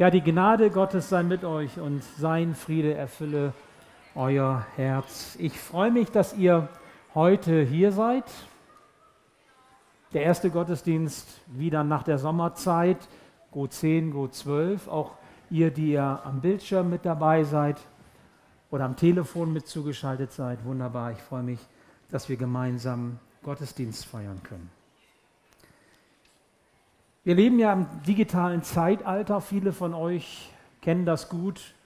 Ja, die Gnade Gottes sei mit euch und sein Friede erfülle euer Herz. Ich freue mich, dass ihr heute hier seid. Der erste Gottesdienst wieder nach der Sommerzeit, Go 10, Go 12. Auch ihr, die ihr am Bildschirm mit dabei seid oder am Telefon mit zugeschaltet seid. Wunderbar, ich freue mich, dass wir gemeinsam Gottesdienst feiern können. Wir leben ja im digitalen Zeitalter. Viele von euch kennen das gut.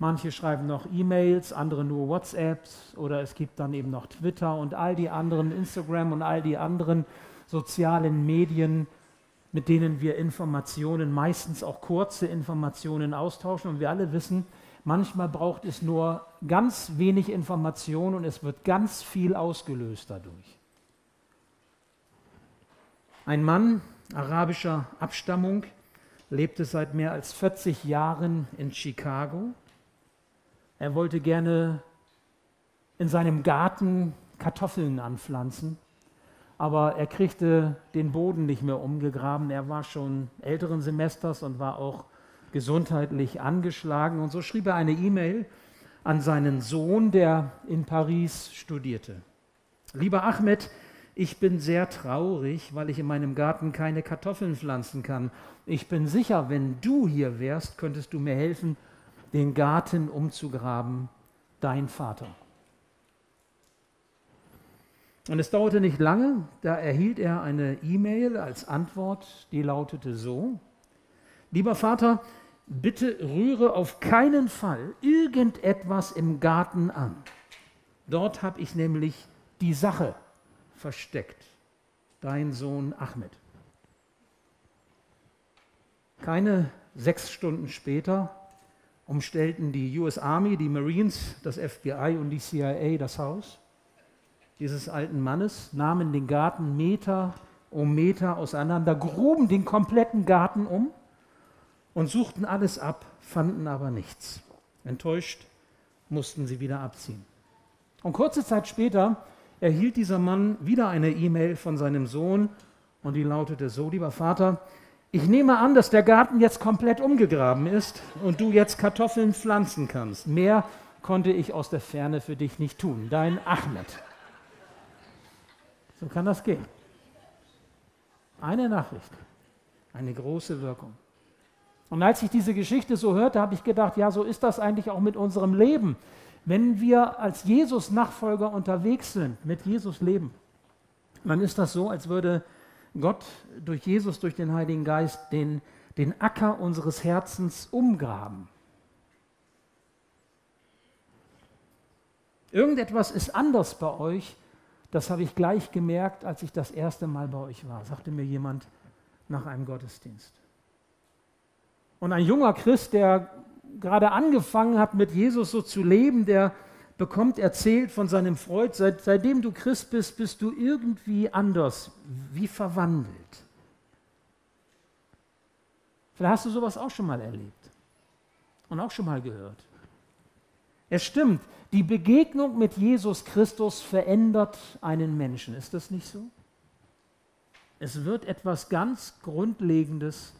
Manche schreiben noch E-Mails, andere nur WhatsApps oder es gibt dann eben noch Twitter und all die anderen, Instagram und all die anderen sozialen Medien, mit denen wir Informationen, meistens auch kurze Informationen austauschen. Und wir alle wissen, manchmal braucht es nur ganz wenig Information und es wird ganz viel ausgelöst dadurch. Ein Mann, arabischer Abstammung, lebte seit mehr als 40 Jahren in Chicago. Er wollte gerne in seinem Garten Kartoffeln anpflanzen, aber er kriegte den Boden nicht mehr umgegraben. Er war schon älteren Semesters und war auch gesundheitlich angeschlagen. Und so schrieb er eine E-Mail an seinen Sohn, der in Paris studierte. Lieber Ahmed, ich bin sehr traurig, weil ich in meinem Garten keine Kartoffeln pflanzen kann. Ich bin sicher, wenn du hier wärst, könntest du mir helfen, den Garten umzugraben, dein Vater. Und es dauerte nicht lange, da erhielt er eine E-Mail als Antwort, die lautete so, lieber Vater, bitte rühre auf keinen Fall irgendetwas im Garten an. Dort habe ich nämlich die Sache versteckt. Dein Sohn Ahmed. Keine sechs Stunden später umstellten die US Army, die Marines, das FBI und die CIA das Haus dieses alten Mannes, nahmen den Garten Meter um Meter auseinander, gruben den kompletten Garten um und suchten alles ab, fanden aber nichts. Enttäuscht mussten sie wieder abziehen. Und kurze Zeit später erhielt dieser Mann wieder eine E-Mail von seinem Sohn und die lautete so, lieber Vater, ich nehme an, dass der Garten jetzt komplett umgegraben ist und du jetzt Kartoffeln pflanzen kannst. Mehr konnte ich aus der Ferne für dich nicht tun. Dein Ahmed. So kann das gehen. Eine Nachricht, eine große Wirkung. Und als ich diese Geschichte so hörte, habe ich gedacht, ja, so ist das eigentlich auch mit unserem Leben. Wenn wir als Jesus-Nachfolger unterwegs sind, mit Jesus leben, dann ist das so, als würde Gott durch Jesus, durch den Heiligen Geist, den, den Acker unseres Herzens umgraben. Irgendetwas ist anders bei euch, das habe ich gleich gemerkt, als ich das erste Mal bei euch war, sagte mir jemand nach einem Gottesdienst. Und ein junger Christ, der gerade angefangen hat, mit Jesus so zu leben, der bekommt erzählt von seinem Freund, seit, seitdem du Christ bist, bist du irgendwie anders, wie verwandelt. Vielleicht hast du sowas auch schon mal erlebt und auch schon mal gehört. Es stimmt, die Begegnung mit Jesus Christus verändert einen Menschen. Ist das nicht so? Es wird etwas ganz Grundlegendes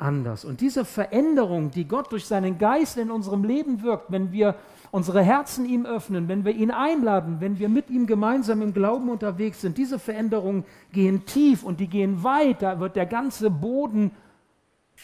anders. Und diese Veränderung, die Gott durch seinen Geist in unserem Leben wirkt, wenn wir unsere Herzen ihm öffnen, wenn wir ihn einladen, wenn wir mit ihm gemeinsam im Glauben unterwegs sind, diese Veränderungen gehen tief und die gehen weit, da wird der ganze Boden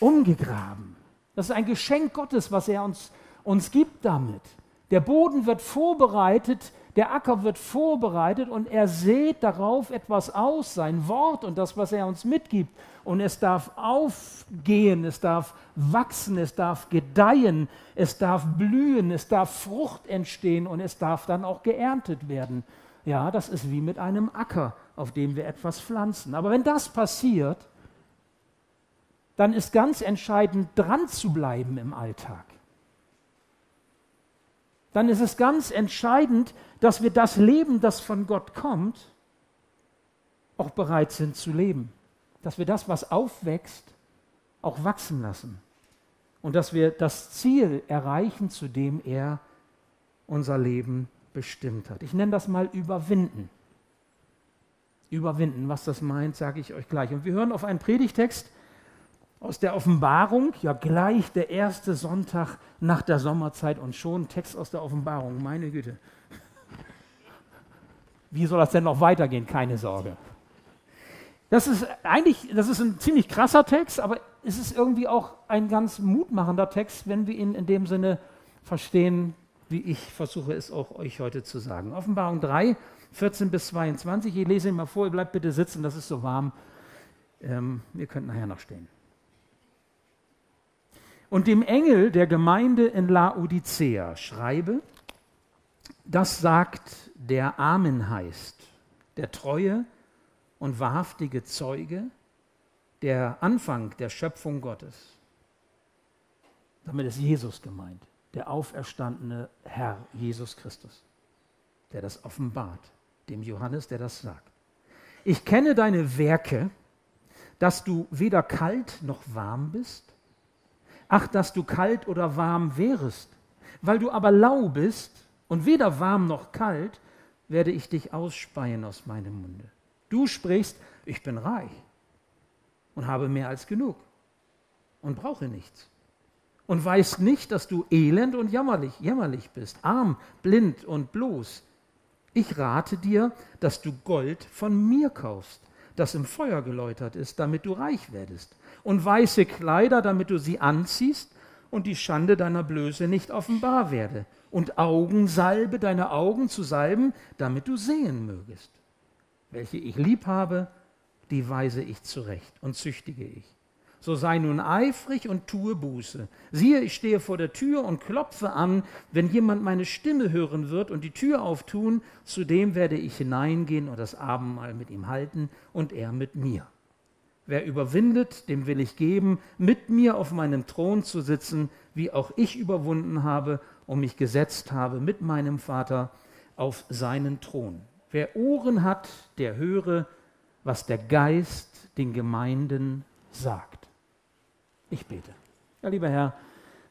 umgegraben. Das ist ein Geschenk Gottes, was er uns, uns gibt damit. Der Boden wird vorbereitet, der Acker wird vorbereitet und er sät darauf etwas aus, sein Wort und das, was er uns mitgibt. Und es darf aufgehen, es darf wachsen, es darf gedeihen, es darf blühen, es darf Frucht entstehen und es darf dann auch geerntet werden. Ja, das ist wie mit einem Acker, auf dem wir etwas pflanzen. Aber wenn das passiert, dann ist ganz entscheidend, dran zu bleiben im Alltag dann ist es ganz entscheidend, dass wir das Leben, das von Gott kommt, auch bereit sind zu leben. Dass wir das, was aufwächst, auch wachsen lassen. Und dass wir das Ziel erreichen, zu dem er unser Leben bestimmt hat. Ich nenne das mal überwinden. Überwinden, was das meint, sage ich euch gleich. Und wir hören auf einen Predigtext aus der Offenbarung, ja gleich der erste Sonntag nach der Sommerzeit und schon Text aus der Offenbarung, meine Güte. Wie soll das denn noch weitergehen? Keine Sorge. Das ist eigentlich, das ist ein ziemlich krasser Text, aber es ist irgendwie auch ein ganz mutmachender Text, wenn wir ihn in dem Sinne verstehen, wie ich versuche es auch euch heute zu sagen. Offenbarung 3, 14 bis 22. Ich lese ihn mal vor, ihr bleibt bitte sitzen, das ist so warm. Ähm, ihr könnt nachher noch stehen. Und dem Engel der Gemeinde in Laodicea schreibe, das sagt der Amen heißt, der treue und wahrhaftige Zeuge, der Anfang der Schöpfung Gottes. Damit ist Jesus gemeint, der auferstandene Herr Jesus Christus, der das offenbart, dem Johannes, der das sagt. Ich kenne deine Werke, dass du weder kalt noch warm bist. Ach, dass du kalt oder warm wärest. Weil du aber lau bist und weder warm noch kalt, werde ich dich ausspeien aus meinem Munde. Du sprichst, ich bin reich und habe mehr als genug und brauche nichts. Und weißt nicht, dass du elend und jammerlich, jämmerlich bist, arm, blind und bloß. Ich rate dir, dass du Gold von mir kaufst, das im Feuer geläutert ist, damit du reich werdest, und weiße Kleider, damit du sie anziehst und die Schande deiner Blöße nicht offenbar werde, und Augensalbe deine Augen zu salben, damit du sehen mögest. Welche ich lieb habe, die weise ich zurecht und züchtige ich. So sei nun eifrig und tue Buße. Siehe, ich stehe vor der Tür und klopfe an. Wenn jemand meine Stimme hören wird und die Tür auftun, zu dem werde ich hineingehen und das Abendmahl mit ihm halten und er mit mir. Wer überwindet, dem will ich geben, mit mir auf meinem Thron zu sitzen, wie auch ich überwunden habe und mich gesetzt habe mit meinem Vater auf seinen Thron. Wer Ohren hat, der höre, was der Geist den Gemeinden sagt. Ich bete. Ja, lieber Herr,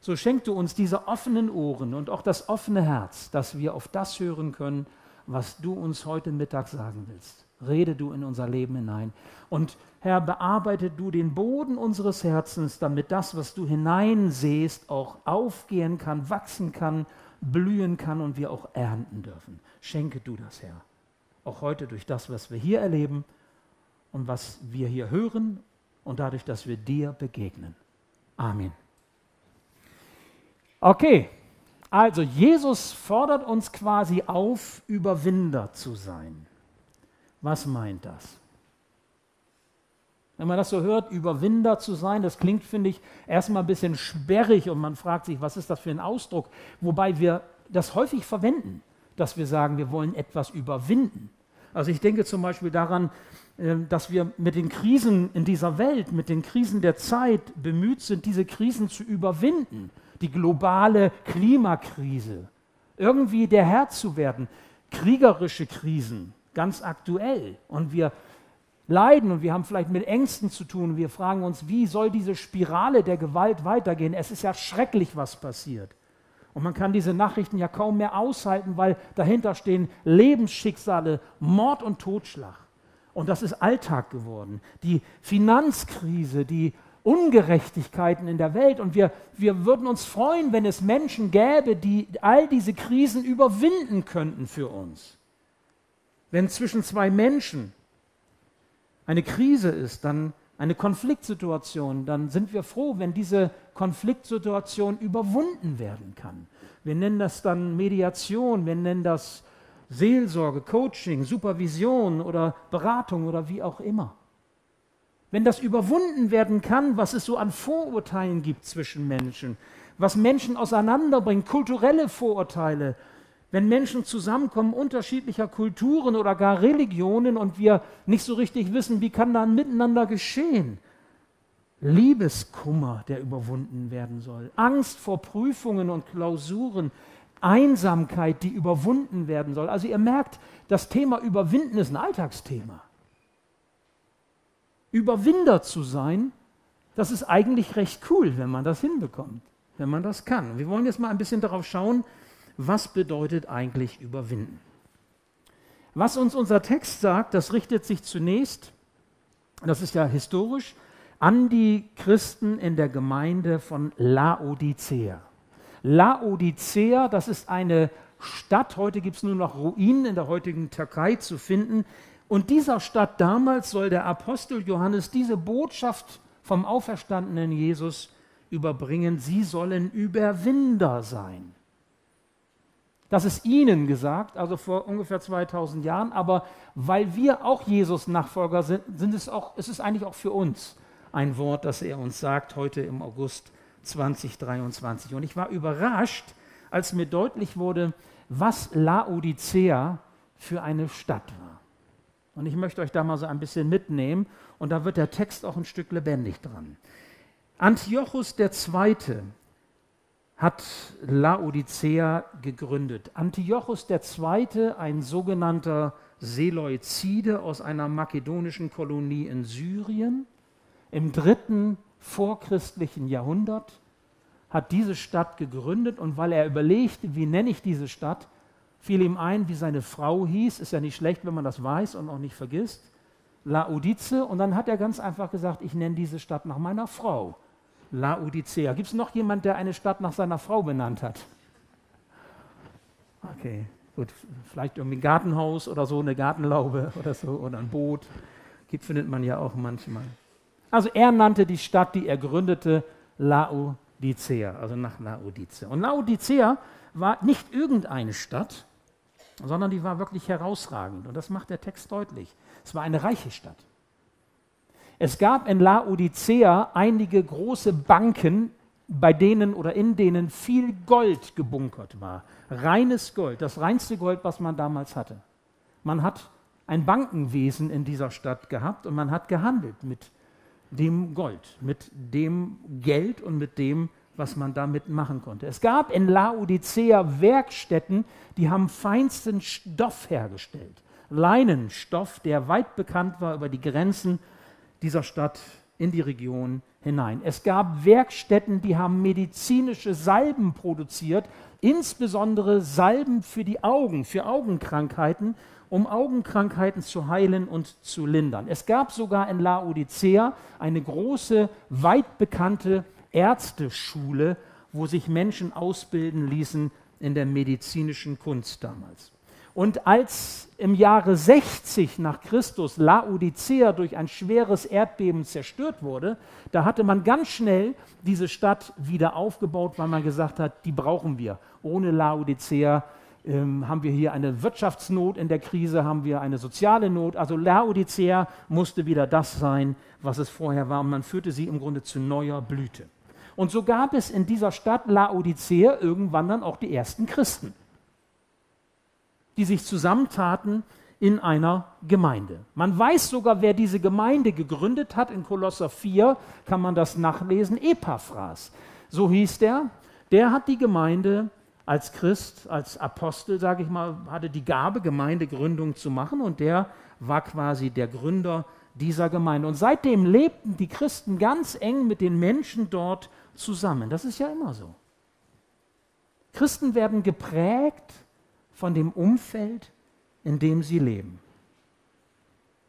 so schenk du uns diese offenen Ohren und auch das offene Herz, dass wir auf das hören können, was du uns heute Mittag sagen willst. Rede du in unser Leben hinein. Und Herr, bearbeite du den Boden unseres Herzens, damit das, was du hineinsehst, auch aufgehen kann, wachsen kann, blühen kann und wir auch ernten dürfen. Schenke du das, Herr. Auch heute durch das, was wir hier erleben und was wir hier hören und dadurch, dass wir dir begegnen. Amen. Okay, also Jesus fordert uns quasi auf, Überwinder zu sein. Was meint das? Wenn man das so hört, Überwinder zu sein, das klingt, finde ich, erstmal ein bisschen sperrig und man fragt sich, was ist das für ein Ausdruck? Wobei wir das häufig verwenden, dass wir sagen, wir wollen etwas überwinden. Also ich denke zum Beispiel daran, ähm, dass wir mit den Krisen in dieser Welt, mit den Krisen der Zeit bemüht sind, diese Krisen zu überwinden. Die globale Klimakrise, irgendwie der Herr zu werden. Kriegerische Krisen, ganz aktuell. Und wir leiden und wir haben vielleicht mit Ängsten zu tun. Wir fragen uns, wie soll diese Spirale der Gewalt weitergehen? Es ist ja schrecklich, was passiert. Und man kann diese Nachrichten ja kaum mehr aushalten, weil dahinter stehen Lebensschicksale, Mord und Totschlag. Und das ist Alltag geworden. Die Finanzkrise, die Ungerechtigkeiten in der Welt. Und wir, wir würden uns freuen, wenn es Menschen gäbe, die all diese Krisen überwinden könnten für uns. Wenn zwischen zwei Menschen eine Krise ist, dann eine Konfliktsituation, dann sind wir froh, wenn diese Konfliktsituation überwunden werden kann. Wir nennen das dann Mediation, wir nennen das Seelsorge, Coaching, Supervision oder Beratung oder wie auch immer. Wenn das überwunden werden kann, was es so an Vorurteilen gibt zwischen Menschen, was Menschen auseinanderbringt, kulturelle Vorurteile, wenn Menschen zusammenkommen unterschiedlicher Kulturen oder gar Religionen und wir nicht so richtig wissen, wie kann da ein Miteinander geschehen. Liebeskummer, der überwunden werden soll, Angst vor Prüfungen und Klausuren, Einsamkeit, die überwunden werden soll. Also ihr merkt, das Thema Überwinden ist ein Alltagsthema. Überwinder zu sein, das ist eigentlich recht cool, wenn man das hinbekommt, wenn man das kann. Wir wollen jetzt mal ein bisschen darauf schauen, was bedeutet eigentlich überwinden. Was uns unser Text sagt, das richtet sich zunächst, das ist ja historisch, an die Christen in der Gemeinde von Laodicea. Laodicea, das ist eine Stadt, heute gibt es nur noch Ruinen in der heutigen Türkei zu finden. Und dieser Stadt damals soll der Apostel Johannes diese Botschaft vom auferstandenen Jesus überbringen. Sie sollen Überwinder sein. Das ist ihnen gesagt, also vor ungefähr 2000 Jahren, aber weil wir auch Jesus Nachfolger sind, sind es auch, es ist eigentlich auch für uns ein Wort, das er uns sagt heute im August 2023. Und ich war überrascht, als mir deutlich wurde, was Laodicea für eine Stadt war. Und ich möchte euch da mal so ein bisschen mitnehmen und da wird der Text auch ein Stück lebendig dran. Antiochus II. Hat Laodicea gegründet. Antiochus II., ein sogenannter Seleuzide aus einer makedonischen Kolonie in Syrien, im dritten vorchristlichen Jahrhundert, hat diese Stadt gegründet und weil er überlegte, wie nenne ich diese Stadt, fiel ihm ein, wie seine Frau hieß. Ist ja nicht schlecht, wenn man das weiß und auch nicht vergisst. Laodice. Und dann hat er ganz einfach gesagt, ich nenne diese Stadt nach meiner Frau. Laodicea. Gibt es noch jemand, der eine Stadt nach seiner Frau benannt hat? Okay, gut. Vielleicht irgendwie ein Gartenhaus oder so, eine Gartenlaube oder so oder ein Boot. Gibt, findet man ja auch manchmal. Also er nannte die Stadt, die er gründete, Laodicea, also nach Laodicea. Und Laodicea war nicht irgendeine Stadt, sondern die war wirklich herausragend. Und das macht der Text deutlich. Es war eine reiche Stadt. Es gab in Laodicea einige große Banken, bei denen oder in denen viel Gold gebunkert war. Reines Gold, das reinste Gold, was man damals hatte. Man hat ein Bankenwesen in dieser Stadt gehabt und man hat gehandelt mit dem Gold, mit dem Geld und mit dem, was man damit machen konnte. Es gab in Laodicea Werkstätten, die haben feinsten Stoff hergestellt. Leinenstoff, der weit bekannt war über die Grenzen dieser Stadt in die Region hinein. Es gab Werkstätten, die haben medizinische Salben produziert, insbesondere Salben für die Augen, für Augenkrankheiten um Augenkrankheiten zu heilen und zu lindern. Es gab sogar in Laodicea eine große, weit bekannte Ärzteschule, wo sich Menschen ausbilden ließen in der medizinischen Kunst damals. Und als im Jahre 60 nach Christus Laodicea durch ein schweres Erdbeben zerstört wurde, da hatte man ganz schnell diese Stadt wieder aufgebaut, weil man gesagt hat, die brauchen wir. Ohne Laodicea ähm, haben wir hier eine Wirtschaftsnot in der Krise, haben wir eine soziale Not. Also Laodicea musste wieder das sein, was es vorher war. Und man führte sie im Grunde zu neuer Blüte. Und so gab es in dieser Stadt Laodicea irgendwann dann auch die ersten Christen, die sich zusammentaten in einer Gemeinde. Man weiß sogar, wer diese Gemeinde gegründet hat. In Kolosser 4 kann man das nachlesen. Epaphras, so hieß der. Der hat die Gemeinde als Christ, als Apostel, sage ich mal, hatte die Gabe, Gemeindegründung zu machen und der war quasi der Gründer dieser Gemeinde. Und seitdem lebten die Christen ganz eng mit den Menschen dort zusammen. Das ist ja immer so. Christen werden geprägt von dem Umfeld, in dem sie leben.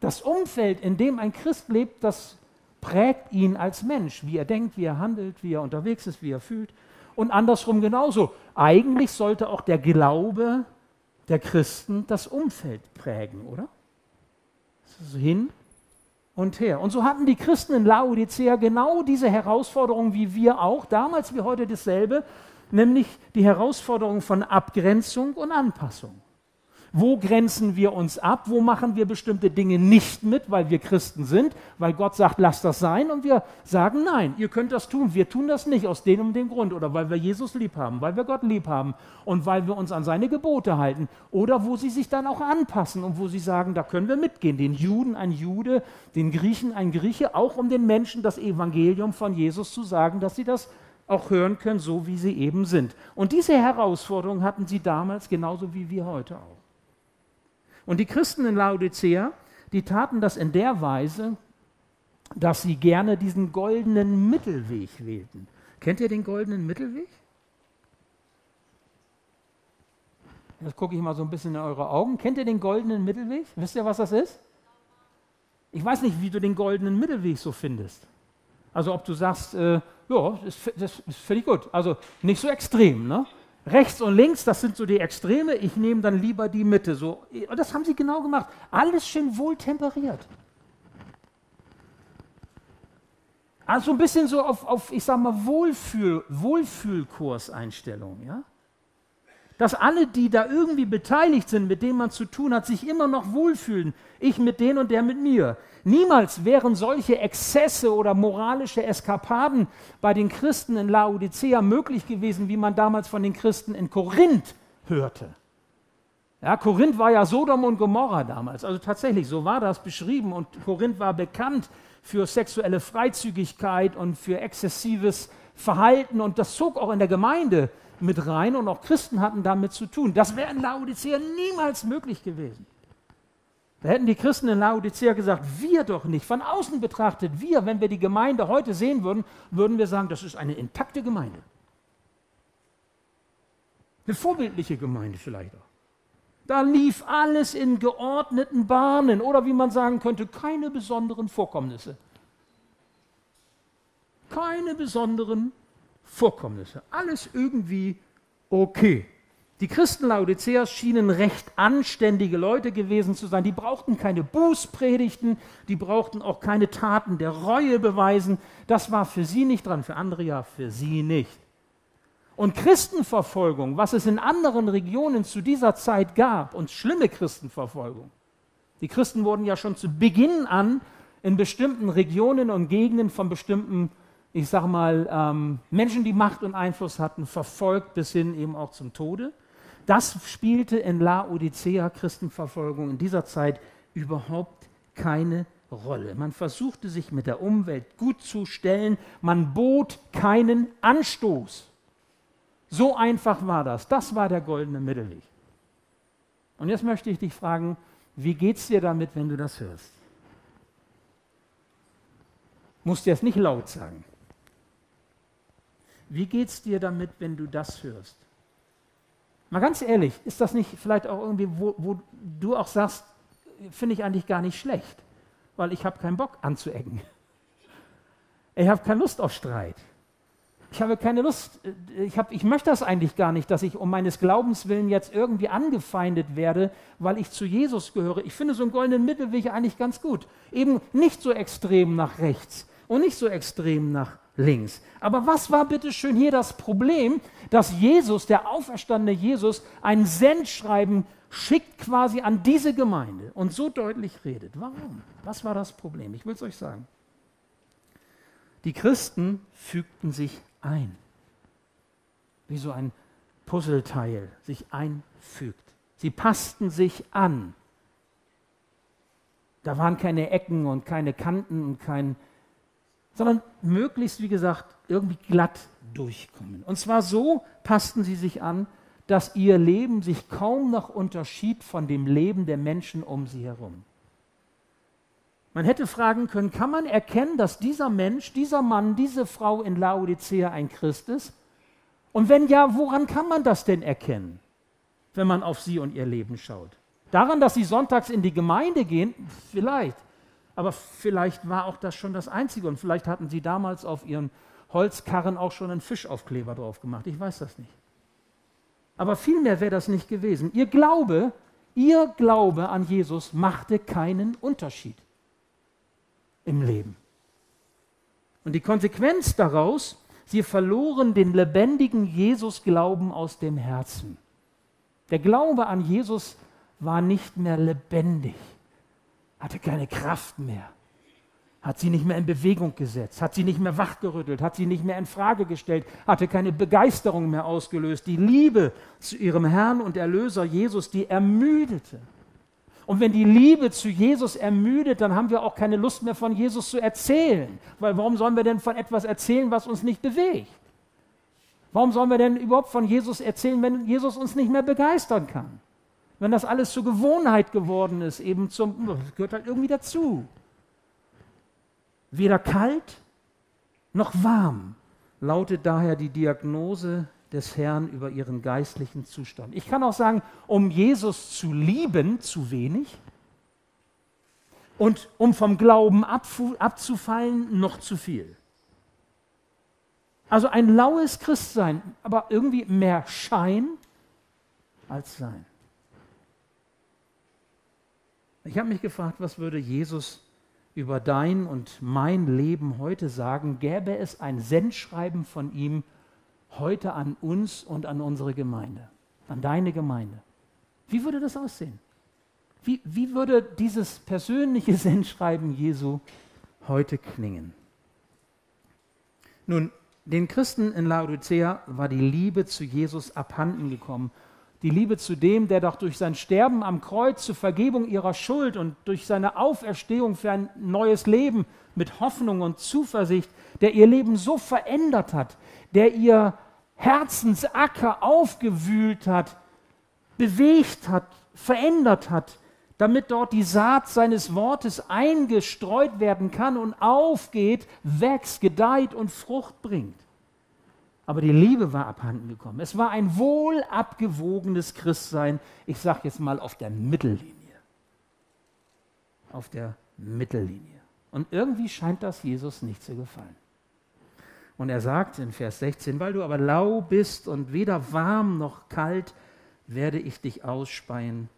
Das Umfeld, in dem ein Christ lebt, das prägt ihn als Mensch, wie er denkt, wie er handelt, wie er unterwegs ist, wie er fühlt und andersrum genauso. Eigentlich sollte auch der Glaube der Christen das Umfeld prägen, oder? So hin und her. Und so hatten die Christen in Laodicea genau diese Herausforderung wie wir auch, damals wie heute dasselbe, nämlich die Herausforderung von Abgrenzung und Anpassung. Wo grenzen wir uns ab? Wo machen wir bestimmte Dinge nicht mit, weil wir Christen sind, weil Gott sagt, lasst das sein und wir sagen, nein, ihr könnt das tun, wir tun das nicht aus dem und dem Grund oder weil wir Jesus lieb haben, weil wir Gott lieb haben und weil wir uns an seine Gebote halten oder wo sie sich dann auch anpassen und wo sie sagen, da können wir mitgehen, den Juden ein Jude, den Griechen ein Grieche, auch um den Menschen das Evangelium von Jesus zu sagen, dass sie das auch hören können, so wie sie eben sind. Und diese Herausforderung hatten sie damals genauso wie wir heute auch. Und die Christen in Laodicea, die taten das in der Weise, dass sie gerne diesen goldenen Mittelweg wählten. Kennt ihr den goldenen Mittelweg? Jetzt gucke ich mal so ein bisschen in eure Augen. Kennt ihr den goldenen Mittelweg? Wisst ihr, was das ist? Ich weiß nicht, wie du den goldenen Mittelweg so findest. Also ob du sagst, äh, ja, das, das ist völlig gut. Also nicht so extrem. Ne? Rechts und links, das sind so die Extreme. Ich nehme dann lieber die Mitte. So. Und das haben sie genau gemacht. Alles schön wohl temperiert. Also ein bisschen so auf, auf ich sag mal, Wohlfühl, Wohlfühlkurseinstellung, ja? Dass alle, die da irgendwie beteiligt sind, mit denen man zu tun hat, sich immer noch wohlfühlen. Ich mit denen und der mit mir. Niemals wären solche Exzesse oder moralische Eskapaden bei den Christen in Laodicea möglich gewesen, wie man damals von den Christen in Korinth hörte. Ja, Korinth war ja Sodom und Gomorra damals. Also tatsächlich, so war das beschrieben. Und Korinth war bekannt für sexuelle Freizügigkeit und für exzessives Verhalten und das zog auch in der Gemeinde mit rein und auch Christen hatten damit zu tun. Das wäre in Laodicea niemals möglich gewesen. Da hätten die Christen in Laodicea gesagt, wir doch nicht. Von außen betrachtet, wir, wenn wir die Gemeinde heute sehen würden, würden wir sagen, das ist eine intakte Gemeinde. Eine vorbildliche Gemeinde vielleicht auch. Da lief alles in geordneten Bahnen oder wie man sagen könnte, keine besonderen Vorkommnisse. Keine besonderen Vorkommnisse. Alles irgendwie okay. Die Christen Laodiceas schienen recht anständige Leute gewesen zu sein. Die brauchten keine Bußpredigten, die brauchten auch keine Taten der Reue beweisen. Das war für sie nicht dran, für andere ja, für sie nicht. Und Christenverfolgung, was es in anderen Regionen zu dieser Zeit gab, und schlimme Christenverfolgung. Die Christen wurden ja schon zu Beginn an in bestimmten Regionen und Gegenden von bestimmten, ich sag mal, ähm, Menschen, die Macht und Einfluss hatten, verfolgt bis hin eben auch zum Tode. Das spielte in Laodicea Christenverfolgung in dieser Zeit überhaupt keine Rolle. Man versuchte sich mit der Umwelt gut zu stellen, man bot keinen Anstoß. So einfach war das. Das war der goldene Mittelweg. Und jetzt möchte ich dich fragen, wie geht es dir damit, wenn du das hörst? Musst du jetzt nicht laut sagen. Wie geht es dir damit, wenn du das hörst? Mal ganz ehrlich, ist das nicht vielleicht auch irgendwie, wo, wo du auch sagst, finde ich eigentlich gar nicht schlecht, weil ich habe keinen Bock anzuecken. Ich habe keine Lust auf Streit ich habe keine Lust, äh, ich, hab, ich möchte das eigentlich gar nicht, dass ich um meines Glaubens willen jetzt irgendwie angefeindet werde, weil ich zu Jesus gehöre. Ich finde so einen goldenen Mittelweg eigentlich ganz gut. Eben nicht so extrem nach rechts und nicht so extrem nach links. Aber was war bitte schön hier das Problem, dass Jesus, der auferstandene Jesus, ein Sendschreiben schickt quasi an diese Gemeinde und so deutlich redet? Warum? Was war das Problem? Ich will es euch sagen. Die Christen fügten sich ein. Wie so ein Puzzleteil sich einfügt. Sie passten sich an. Da waren keine Ecken und keine Kanten und kein, sondern möglichst, wie gesagt, irgendwie glatt durchkommen. Und zwar so passten sie sich an, dass ihr Leben sich kaum noch unterschied von dem Leben der Menschen um sie herum. Man hätte fragen können, kann man erkennen, dass dieser Mensch, dieser Mann, diese Frau in Laodicea ein Christ ist? Und wenn ja, woran kann man das denn erkennen, wenn man auf sie und ihr Leben schaut? Daran, dass sie sonntags in die Gemeinde gehen? Vielleicht. Aber vielleicht war auch das schon das Einzige. Und vielleicht hatten sie damals auf ihren Holzkarren auch schon einen Fischaufkleber drauf gemacht. Ich weiß das nicht. Aber vielmehr wäre das nicht gewesen. Ihr Glaube, ihr Glaube an Jesus machte keinen Unterschied im Leben. Und die Konsequenz daraus, sie verloren den lebendigen Jesus-Glauben aus dem Herzen. Der Glaube an Jesus war nicht mehr lebendig, hatte keine Kraft mehr, hat sie nicht mehr in Bewegung gesetzt, hat sie nicht mehr wachgerüttelt, hat sie nicht mehr in Frage gestellt, hatte keine Begeisterung mehr ausgelöst. Die Liebe zu ihrem Herrn und Erlöser Jesus, die ermüdete. Und wenn die Liebe zu Jesus ermüdet, dann haben wir auch keine Lust mehr von Jesus zu erzählen. Weil warum sollen wir denn von etwas erzählen, was uns nicht bewegt? Warum sollen wir denn überhaupt von Jesus erzählen, wenn Jesus uns nicht mehr begeistern kann? Wenn das alles zur Gewohnheit geworden ist, eben zum, das gehört halt irgendwie dazu. Weder kalt noch warm lautet daher die Diagnose des Herrn über ihren geistlichen Zustand. Ich kann auch sagen, um Jesus zu lieben, zu wenig. Und um vom Glauben abzufallen, noch zu viel. Also ein laues Christsein, aber irgendwie mehr Schein als Sein. Ich habe mich gefragt, was würde Jesus über dein und mein Leben heute sagen? Gäbe es ein Sendschreiben von ihm heute an uns und an unsere Gemeinde, an deine Gemeinde? Wie würde das aussehen? Wie, wie würde dieses persönliche Sendschreiben Jesu heute klingen? Nun, den Christen in Laodicea war die Liebe zu Jesus abhanden gekommen. Die Liebe zu dem, der doch durch sein Sterben am Kreuz zur Vergebung ihrer Schuld und durch seine Auferstehung für ein neues Leben mit Hoffnung und Zuversicht, der ihr Leben so verändert hat, der ihr Herzensacker aufgewühlt hat, bewegt hat, verändert hat, damit dort die Saat seines Wortes eingestreut werden kann und aufgeht, wächst, gedeiht und Frucht bringt. Aber die Liebe war abhanden gekommen. Es war ein wohl abgewogenes Christsein, ich sage jetzt mal auf der Mittellinie. Auf der Mittellinie. Und irgendwie scheint das Jesus nicht zu gefallen. Und er sagt in Vers 16, weil du aber lau bist und weder warm noch kalt, werde ich dich ausspeien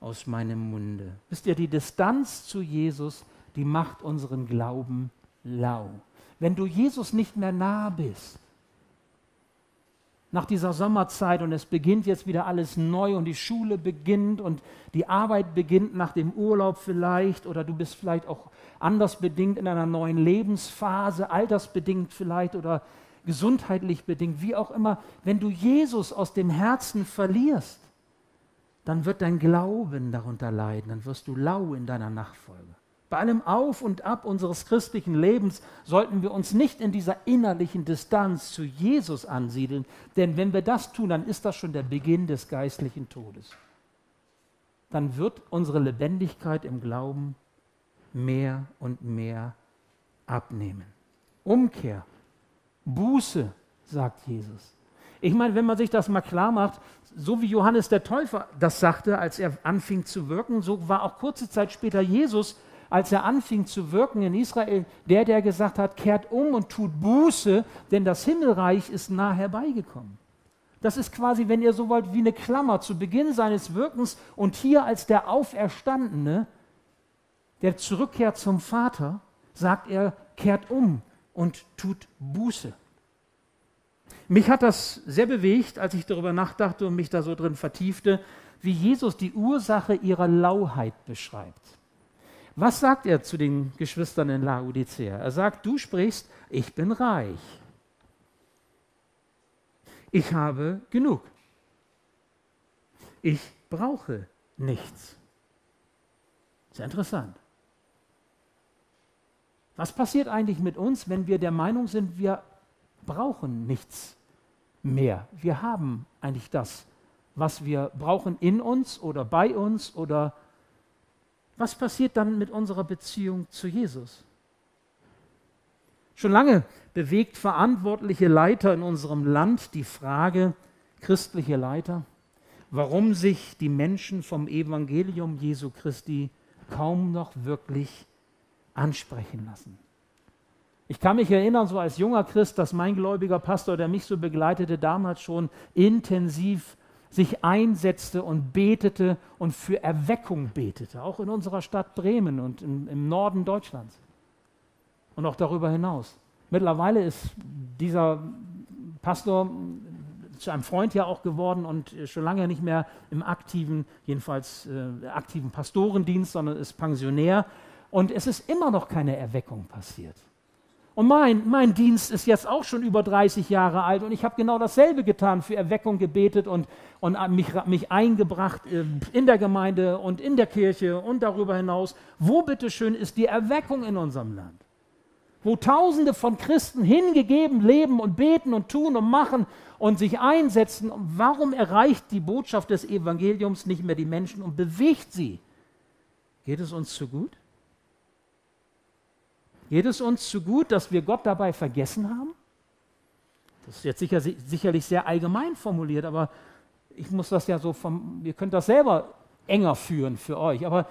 aus meinem Munde. Wisst ihr, die Distanz zu Jesus, die macht unseren Glauben lau. Wenn du Jesus nicht mehr nah bist, nach dieser Sommerzeit und es beginnt jetzt wieder alles neu und die Schule beginnt und die Arbeit beginnt nach dem Urlaub vielleicht oder du bist vielleicht auch anders bedingt in einer neuen Lebensphase, altersbedingt vielleicht oder gesundheitlich bedingt, wie auch immer, wenn du Jesus aus dem Herzen verlierst, dann wird dein Glauben darunter leiden, dann wirst du lau in deiner Nachfolge. Bei allem Auf und Ab unseres christlichen Lebens sollten wir uns nicht in dieser innerlichen Distanz zu Jesus ansiedeln, denn wenn wir das tun, dann ist das schon der Beginn des geistlichen Todes. Dann wird unsere Lebendigkeit im Glauben mehr und mehr abnehmen. Umkehr, Buße, sagt Jesus. Ich meine, wenn man sich das mal klar macht, so wie Johannes der Täufer das sagte, als er anfing zu wirken, so war auch kurze Zeit später Jesus, als er anfing zu wirken in Israel, der, der gesagt hat, kehrt um und tut Buße, denn das Himmelreich ist nah herbeigekommen. Das ist quasi, wenn ihr so wollt, wie eine Klammer zu Beginn seines Wirkens und hier als der Auferstandene, der zurückkehrt zum Vater, sagt er, kehrt um und tut Buße. Mich hat das sehr bewegt, als ich darüber nachdachte und mich da so drin vertiefte, wie Jesus die Ursache ihrer Lauheit beschreibt. Was sagt er zu den Geschwistern in Laodicea? Er sagt, du sprichst, ich bin reich. Ich habe genug. Ich brauche nichts. Sehr interessant. Was passiert eigentlich mit uns, wenn wir der Meinung sind, wir brauchen nichts mehr. Wir haben eigentlich das, was wir brauchen in uns oder bei uns oder was passiert dann mit unserer Beziehung zu Jesus? Schon lange bewegt verantwortliche Leiter in unserem Land die Frage, christliche Leiter, warum sich die Menschen vom Evangelium Jesu Christi kaum noch wirklich ansprechen lassen. Ich kann mich erinnern, so als junger Christ, dass mein gläubiger Pastor, der mich so begleitete, damals schon intensiv sich einsetzte und betete und für Erweckung betete, auch in unserer Stadt Bremen und im, im Norden Deutschlands und auch darüber hinaus. Mittlerweile ist dieser Pastor zu einem Freund ja auch geworden und schon lange nicht mehr im aktiven, jedenfalls äh, aktiven Pastorendienst, sondern ist Pensionär. Und es ist immer noch keine Erweckung passiert. Und mein, mein Dienst ist jetzt auch schon über 30 Jahre alt und ich habe genau dasselbe getan, für Erweckung gebetet und, und mich, mich eingebracht äh, in der Gemeinde und in der Kirche und darüber hinaus. Wo bitteschön ist die Erweckung in unserem Land? Wo Tausende von Christen hingegeben leben und beten und tun und machen und sich einsetzen. Warum erreicht die Botschaft des Evangeliums nicht mehr die Menschen und bewegt sie? Geht es uns zu gut? Geht es uns zu gut, dass wir Gott dabei vergessen haben? Das ist jetzt sicher, sicherlich sehr allgemein formuliert, aber ich muss das ja so vom, ihr könnt das selber enger führen für euch. Aber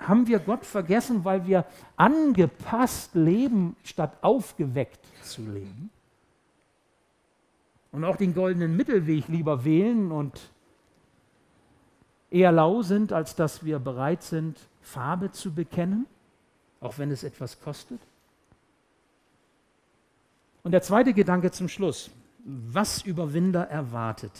haben wir Gott vergessen, weil wir angepasst leben, statt aufgeweckt zu leben? und auch den goldenen Mittelweg lieber wählen und eher lau sind, als dass wir bereit sind, Farbe zu bekennen, auch wenn es etwas kostet? Und der zweite Gedanke zum Schluss, was Überwinder erwartet.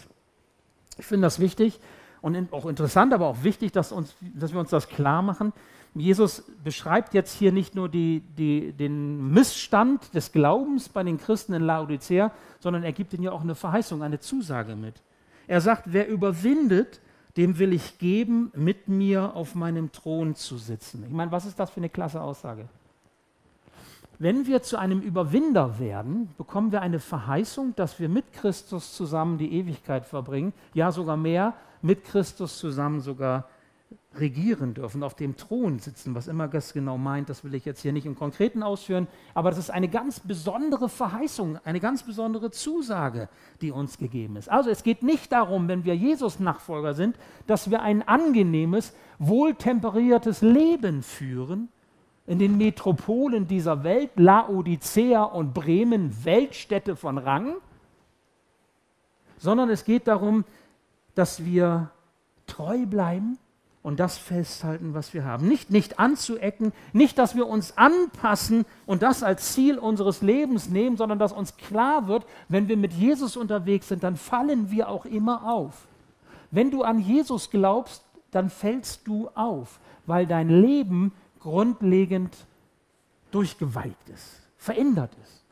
Ich finde das wichtig und auch interessant, aber auch wichtig, dass, uns, dass wir uns das klar machen. Jesus beschreibt jetzt hier nicht nur die, die, den Missstand des Glaubens bei den Christen in Laodicea, sondern er gibt ihnen ja auch eine Verheißung, eine Zusage mit. Er sagt, wer überwindet, dem will ich geben, mit mir auf meinem Thron zu sitzen. Ich meine, was ist das für eine klasse Aussage? Wenn wir zu einem Überwinder werden, bekommen wir eine Verheißung, dass wir mit Christus zusammen die Ewigkeit verbringen, ja sogar mehr, mit Christus zusammen sogar regieren dürfen, auf dem Thron sitzen, was immer das genau meint, das will ich jetzt hier nicht im Konkreten ausführen, aber das ist eine ganz besondere Verheißung, eine ganz besondere Zusage, die uns gegeben ist. Also es geht nicht darum, wenn wir Jesus Nachfolger sind, dass wir ein angenehmes, wohltemperiertes Leben führen in den Metropolen dieser Welt, Laodicea und Bremen, Weltstädte von Rang, sondern es geht darum, dass wir treu bleiben und das festhalten, was wir haben. Nicht, nicht anzuecken, nicht, dass wir uns anpassen und das als Ziel unseres Lebens nehmen, sondern dass uns klar wird, wenn wir mit Jesus unterwegs sind, dann fallen wir auch immer auf. Wenn du an Jesus glaubst, dann fällst du auf, weil dein Leben grundlegend durchgeweiht ist, verändert ist.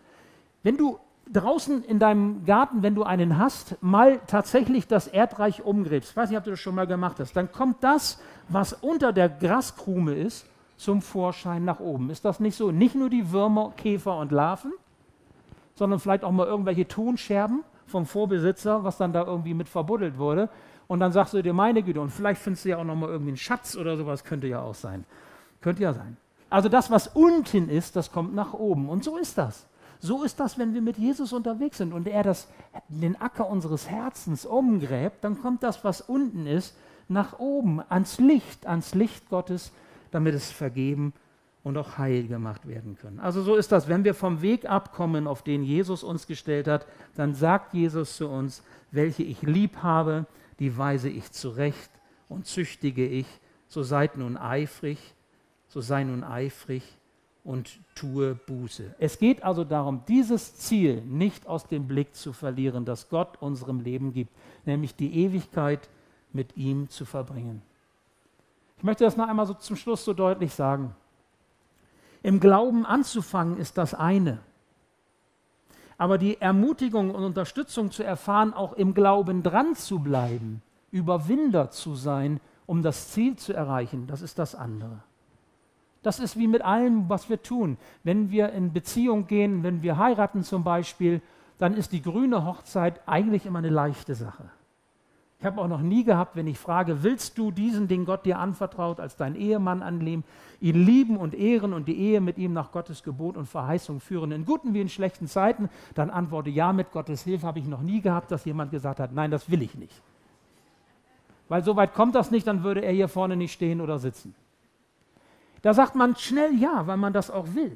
Wenn du draußen in deinem Garten, wenn du einen hast, mal tatsächlich das Erdreich umgräbst, ich weiß nicht, ob du das schon mal gemacht hast, dann kommt das, was unter der Graskrume ist, zum Vorschein nach oben. Ist das nicht so? Nicht nur die Würmer, Käfer und Larven, sondern vielleicht auch mal irgendwelche Tonscherben vom Vorbesitzer, was dann da irgendwie mit verbuddelt wurde. Und dann sagst du dir, meine Güte, und vielleicht findest du ja auch noch mal irgendwie einen Schatz oder sowas, könnte ja auch sein. Könnte ja sein. Also das, was unten ist, das kommt nach oben. Und so ist das. So ist das, wenn wir mit Jesus unterwegs sind und er das, den Acker unseres Herzens umgräbt, dann kommt das, was unten ist, nach oben, ans Licht, ans Licht Gottes, damit es vergeben und auch heil gemacht werden können. Also so ist das, wenn wir vom Weg abkommen, auf den Jesus uns gestellt hat, dann sagt Jesus zu uns, welche ich lieb habe, die weise ich zurecht und züchtige ich, so seid nun eifrig, so sei nun eifrig und tue Buße. Es geht also darum, dieses Ziel nicht aus dem Blick zu verlieren, das Gott unserem Leben gibt, nämlich die Ewigkeit mit ihm zu verbringen. Ich möchte das noch einmal so zum Schluss so deutlich sagen. Im Glauben anzufangen ist das eine. Aber die Ermutigung und Unterstützung zu erfahren, auch im Glauben dran zu bleiben, Überwinder zu sein, um das Ziel zu erreichen, das ist das andere. Das ist wie mit allem, was wir tun. Wenn wir in Beziehung gehen, wenn wir heiraten zum Beispiel, dann ist die grüne Hochzeit eigentlich immer eine leichte Sache. Ich habe auch noch nie gehabt, wenn ich frage, willst du diesen, den Gott dir anvertraut, als dein Ehemann annehmen, ihn lieben und ehren und die Ehe mit ihm nach Gottes Gebot und Verheißung führen, in guten wie in schlechten Zeiten, dann antworte ja, mit Gottes Hilfe habe ich noch nie gehabt, dass jemand gesagt hat, nein, das will ich nicht. Weil so weit kommt das nicht, dann würde er hier vorne nicht stehen oder sitzen. Da sagt man schnell ja, weil man das auch will.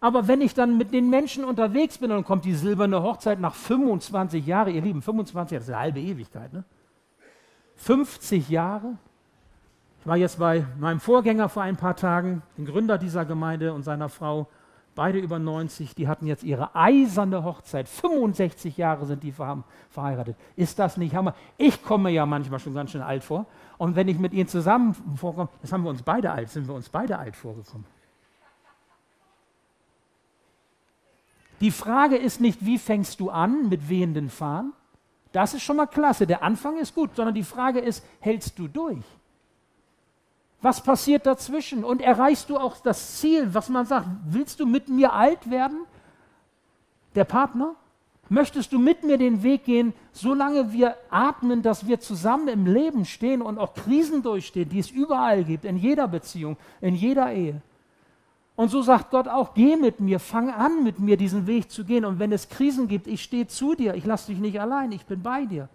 Aber wenn ich dann mit den Menschen unterwegs bin, dann kommt die silberne Hochzeit nach 25 Jahren, ihr Lieben, 25, das ist eine halbe Ewigkeit, ne? 50 Jahre. Ich war jetzt bei meinem Vorgänger vor ein paar Tagen, dem Gründer dieser Gemeinde und seiner Frau, beide über 90, die hatten jetzt ihre eiserne Hochzeit. 65 Jahre sind die verheiratet. Ist das nicht Hammer? Ich komme ja manchmal schon ganz schön alt vor. Und wenn ich mit ihnen zusammen vorkomme, das haben wir uns beide alt, sind wir uns beide alt vorgekommen. Die Frage ist nicht, wie fängst du an mit wehenden Fahnen? Das ist schon mal klasse. Der Anfang ist gut, sondern die Frage ist, hältst du durch? Was passiert dazwischen? Und erreichst du auch das Ziel, was man sagt, willst du mit mir alt werden? Der Partner? Möchtest du mit mir den Weg gehen, solange wir atmen, dass wir zusammen im Leben stehen und auch Krisen durchstehen, die es überall gibt, in jeder Beziehung, in jeder Ehe? Und so sagt Gott auch, geh mit mir, fang an mit mir diesen Weg zu gehen. Und wenn es Krisen gibt, ich stehe zu dir, ich lasse dich nicht allein, ich bin bei dir.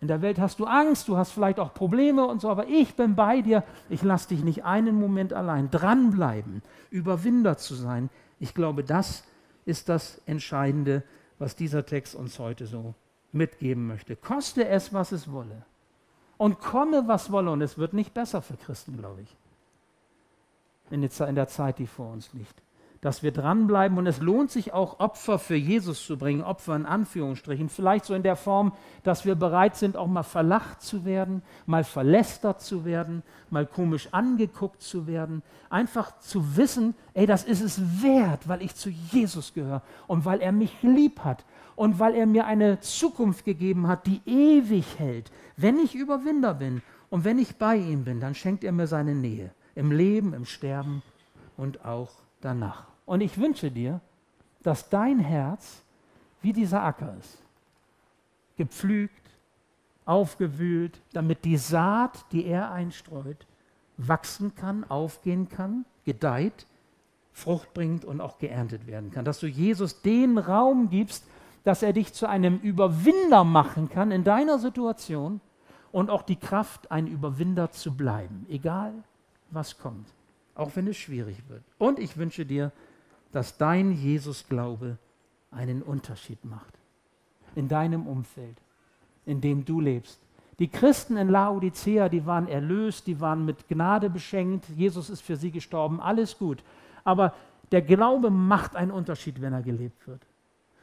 In der Welt hast du Angst, du hast vielleicht auch Probleme und so, aber ich bin bei dir, ich lasse dich nicht einen Moment allein. Dranbleiben, Überwinder zu sein, ich glaube, das ist das Entscheidende was dieser Text uns heute so mitgeben möchte. Koste es, was es wolle. Und komme, was wolle. Und es wird nicht besser für Christen, glaube ich. In der Zeit, die vor uns liegt dass wir dranbleiben und es lohnt sich auch Opfer für Jesus zu bringen, Opfer in Anführungsstrichen, vielleicht so in der Form, dass wir bereit sind, auch mal verlacht zu werden, mal verlästert zu werden, mal komisch angeguckt zu werden, einfach zu wissen, ey, das ist es wert, weil ich zu Jesus gehöre und weil er mich lieb hat und weil er mir eine Zukunft gegeben hat, die ewig hält. Wenn ich Überwinder bin und wenn ich bei ihm bin, dann schenkt er mir seine Nähe im Leben, im Sterben und auch danach. Und ich wünsche dir, dass dein Herz wie dieser Acker ist. Gepflügt, aufgewühlt, damit die Saat, die er einstreut, wachsen kann, aufgehen kann, gedeiht, Frucht bringt und auch geerntet werden kann. Dass du Jesus den Raum gibst, dass er dich zu einem Überwinder machen kann in deiner Situation und auch die Kraft, ein Überwinder zu bleiben, egal was kommt, auch wenn es schwierig wird. Und ich wünsche dir, dass dein Jesus-Glaube einen Unterschied macht. In deinem Umfeld, in dem du lebst. Die Christen in Laodicea, die waren erlöst, die waren mit Gnade beschenkt. Jesus ist für sie gestorben, alles gut. Aber der Glaube macht einen Unterschied, wenn er gelebt wird.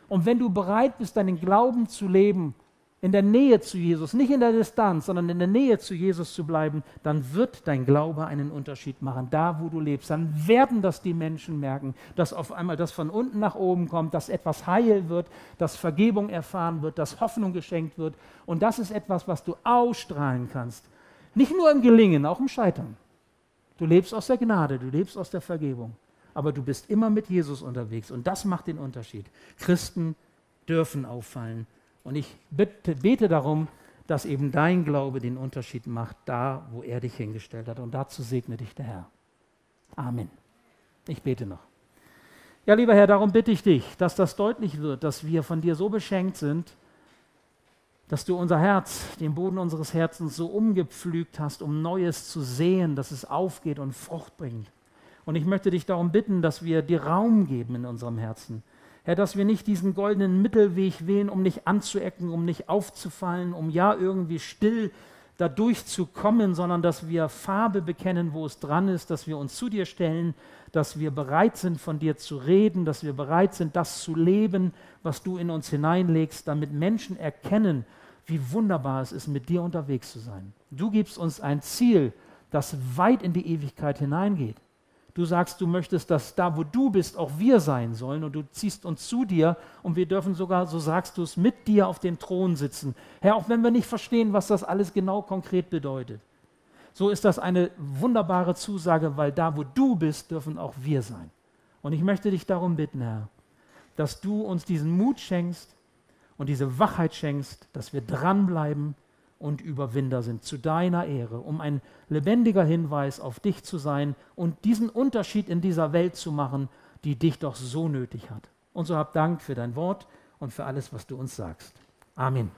Und wenn du bereit bist, deinen Glauben zu leben, in der Nähe zu Jesus, nicht in der Distanz, sondern in der Nähe zu Jesus zu bleiben, dann wird dein Glaube einen Unterschied machen, da wo du lebst. Dann werden das die Menschen merken, dass auf einmal das von unten nach oben kommt, dass etwas heil wird, dass Vergebung erfahren wird, dass Hoffnung geschenkt wird. Und das ist etwas, was du ausstrahlen kannst. Nicht nur im Gelingen, auch im Scheitern. Du lebst aus der Gnade, du lebst aus der Vergebung. Aber du bist immer mit Jesus unterwegs und das macht den Unterschied. Christen dürfen auffallen und ich bete, darum, dass eben dein Glaube den Unterschied macht, da, wo er dich hingestellt hat. Und dazu segne dich der Herr. Amen. Ich bete noch. Ja, lieber Herr, darum bitte ich dich, dass das deutlich wird, dass wir von dir so beschenkt sind, dass du unser Herz, den Boden unseres Herzens so umgepflügt hast, um Neues zu sehen, dass es aufgeht und Frucht bringt. Und ich möchte dich darum bitten, dass wir dir Raum geben in unserem Herzen, Herr, dass wir nicht diesen goldenen Mittelweg wählen, um nicht anzuecken, um nicht aufzufallen, um ja irgendwie still dadurch zu kommen, sondern dass wir Farbe bekennen, wo es dran ist, dass wir uns zu dir stellen, dass wir bereit sind, von dir zu reden, dass wir bereit sind, das zu leben, was du in uns hineinlegst, damit Menschen erkennen, wie wunderbar es ist, mit dir unterwegs zu sein. Du gibst uns ein Ziel, das weit in die Ewigkeit hineingeht. Du sagst, du möchtest, dass da, wo du bist, auch wir sein sollen und du ziehst uns zu dir und wir dürfen sogar, so sagst du es, mit dir auf dem Thron sitzen. Herr, auch wenn wir nicht verstehen, was das alles genau konkret bedeutet. So ist das eine wunderbare Zusage, weil da, wo du bist, dürfen auch wir sein. Und ich möchte dich darum bitten, Herr, dass du uns diesen Mut schenkst und diese Wachheit schenkst, dass wir dranbleiben und Überwinder sind, zu deiner Ehre, um ein lebendiger Hinweis auf dich zu sein und diesen Unterschied in dieser Welt zu machen, die dich doch so nötig hat. Und so hab Dank für dein Wort und für alles, was du uns sagst. Amen.